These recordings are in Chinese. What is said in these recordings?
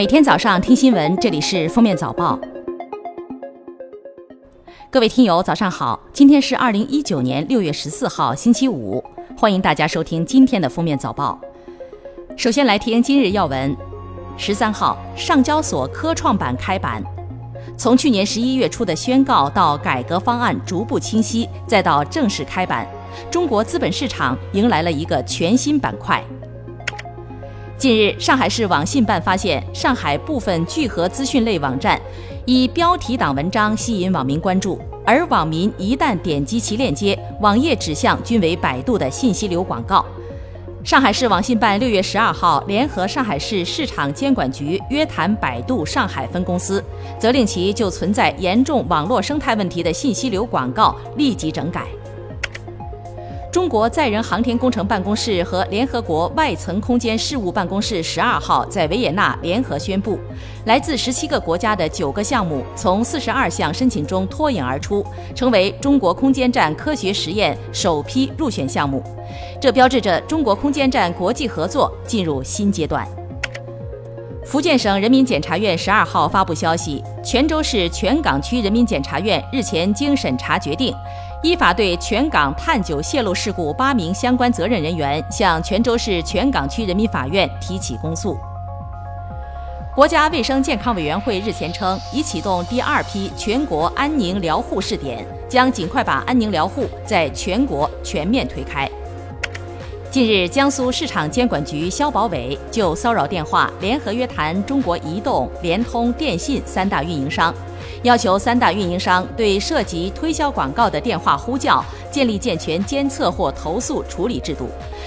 每天早上听新闻，这里是封面早报。各位听友，早上好！今天是二零一九年六月十四号，星期五，欢迎大家收听今天的封面早报。首先来听今日要闻：十三号，上交所科创板开板。从去年十一月初的宣告到改革方案逐步清晰，再到正式开板，中国资本市场迎来了一个全新板块。近日，上海市网信办发现，上海部分聚合资讯类网站以标题党文章吸引网民关注，而网民一旦点击其链接，网页指向均为百度的信息流广告。上海市网信办六月十二号联合上海市市场监管局约谈百度上海分公司，责令其就存在严重网络生态问题的信息流广告立即整改。中国载人航天工程办公室和联合国外层空间事务办公室十二号在维也纳联合宣布，来自十七个国家的九个项目从四十二项申请中脱颖而出，成为中国空间站科学实验首批入选项目。这标志着中国空间站国际合作进入新阶段。福建省人民检察院十二号发布消息，泉州市泉港区人民检察院日前经审查决定。依法对全港碳九泄漏事故八名相关责任人员向泉州市泉港区人民法院提起公诉。国家卫生健康委员会日前称，已启动第二批全国安宁疗护试点，将尽快把安宁疗护在全国全面推开。近日，江苏市场监管局消保委就骚扰电话联合约谈中国移动、联通、电信三大运营商。要求三大运营商对涉及推销广告的电话呼叫建立健全监测或投诉处理制度；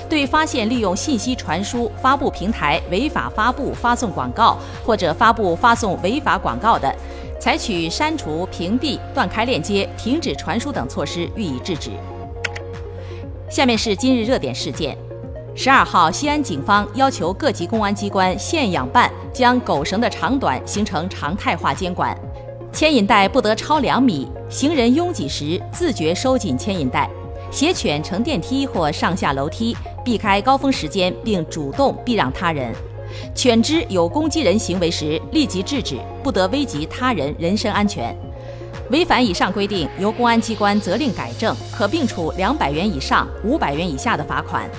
对发现利用信息传输发布平台违法发布、发送广告或者发布、发送违法广告的，采取删除、屏蔽、断开链接、停止传输等措施予以制止。下面是今日热点事件：十二号，西安警方要求各级公安机关现养办将狗绳的长短形成常态化监管。牵引带不得超两米，行人拥挤时自觉收紧牵引带，携犬乘电梯或上下楼梯，避开高峰时间并主动避让他人。犬只有攻击人行为时，立即制止，不得危及他人人身安全。违反以上规定，由公安机关责令改正，可并处两百元以上五百元以下的罚款。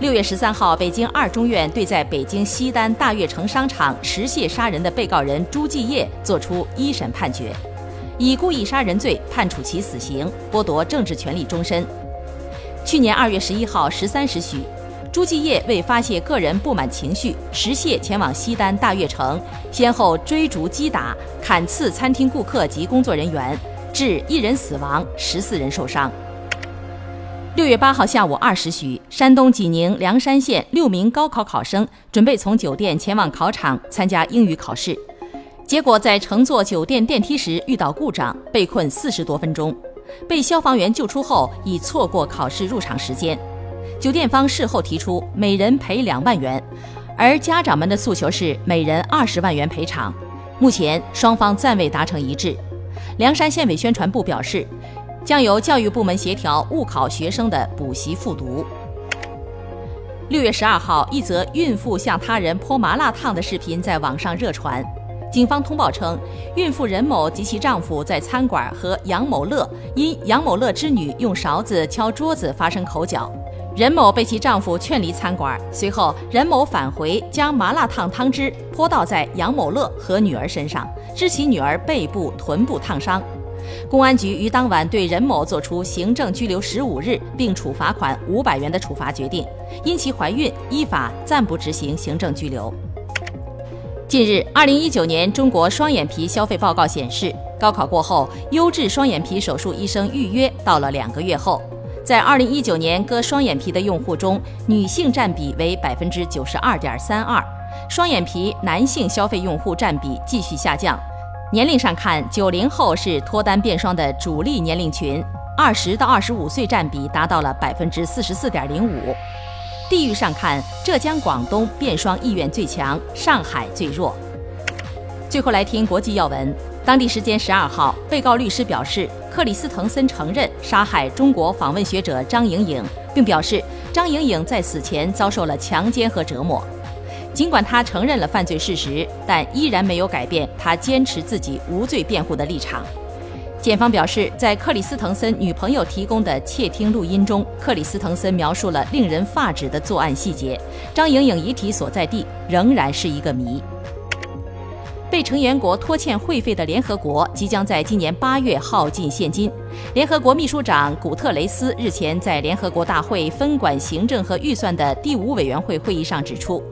六月十三号，北京二中院对在北京西单大悦城商场持械杀人的被告人朱继业作出一审判决，以故意杀人罪判处其死刑，剥夺政治权利终身。去年二月十一号十三时许，朱继业为发泄个人不满情绪，持械前往西单大悦城，先后追逐、击打、砍刺餐厅顾客及工作人员，致一人死亡，十四人受伤。六月八号下午二时许，山东济宁梁山县六名高考考生准备从酒店前往考场参加英语考试，结果在乘坐酒店电梯时遇到故障，被困四十多分钟，被消防员救出后已错过考试入场时间。酒店方事后提出每人赔两万元，而家长们的诉求是每人二十万元赔偿。目前双方暂未达成一致。凉山县委宣传部表示。将由教育部门协调误考学生的补习复读。六月十二号，一则孕妇向他人泼麻辣烫的视频在网上热传。警方通报称，孕妇任某及其丈夫在餐馆和杨某乐因杨某乐之女用勺子敲桌子发生口角，任某被其丈夫劝离餐馆。随后，任某返回将麻辣烫汤汁泼倒在杨某乐和女儿身上，致其女儿背部、臀部烫伤。公安局于当晚对任某作出行政拘留十五日，并处罚款五百元的处罚决定。因其怀孕，依法暂不执行行政拘留。近日，二零一九年中国双眼皮消费报告显示，高考过后，优质双眼皮手术医生预约到了两个月后。在二零一九年割双眼皮的用户中，女性占比为百分之九十二点三二，双眼皮男性消费用户占比继续下降。年龄上看，九零后是脱单变双的主力年龄群，二十到二十五岁占比达到了百分之四十四点零五。地域上看，浙江、广东变双意愿最强，上海最弱。最后来听国际要闻。当地时间十二号，被告律师表示，克里斯滕森承认杀害中国访问学者张莹莹，并表示张莹莹在死前遭受了强奸和折磨。尽管他承认了犯罪事实，但依然没有改变他坚持自己无罪辩护的立场。检方表示，在克里斯滕森女朋友提供的窃听录音中，克里斯滕森描述了令人发指的作案细节。张莹莹遗体所在地仍然是一个谜。被成员国拖欠会费的联合国即将在今年八月耗尽现金。联合国秘书长古特雷斯日前在联合国大会分管行政和预算的第五委员会会议上指出，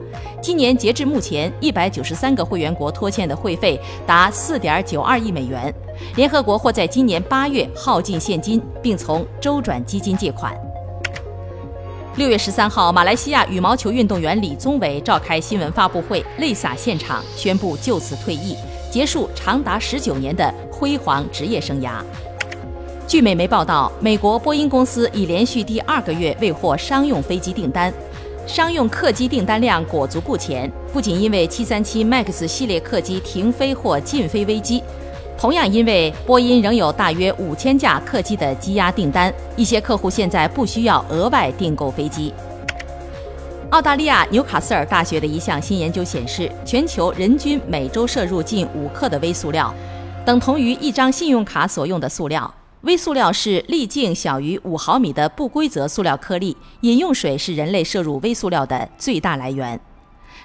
今年截至目前，一百九十三个会员国拖欠的会费达四点九二亿美元。联合国或在今年八月耗尽现金，并从周转基金借款。六月十三号，马来西亚羽毛球运动员李宗伟召开新闻发布会，泪洒现场，宣布就此退役，结束长达十九年的辉煌职业生涯。据美媒报道，美国波音公司已连续第二个月未获商用飞机订单，商用客机订单量裹足不前，不仅因为737 MAX 系列客机停飞或禁飞危机。同样，因为波音仍有大约五千架客机的积压订单，一些客户现在不需要额外订购飞机。澳大利亚纽卡斯尔大学的一项新研究显示，全球人均每周摄入近五克的微塑料，等同于一张信用卡所用的塑料。微塑料是粒径小于五毫米的不规则塑料颗粒，饮用水是人类摄入微塑料的最大来源。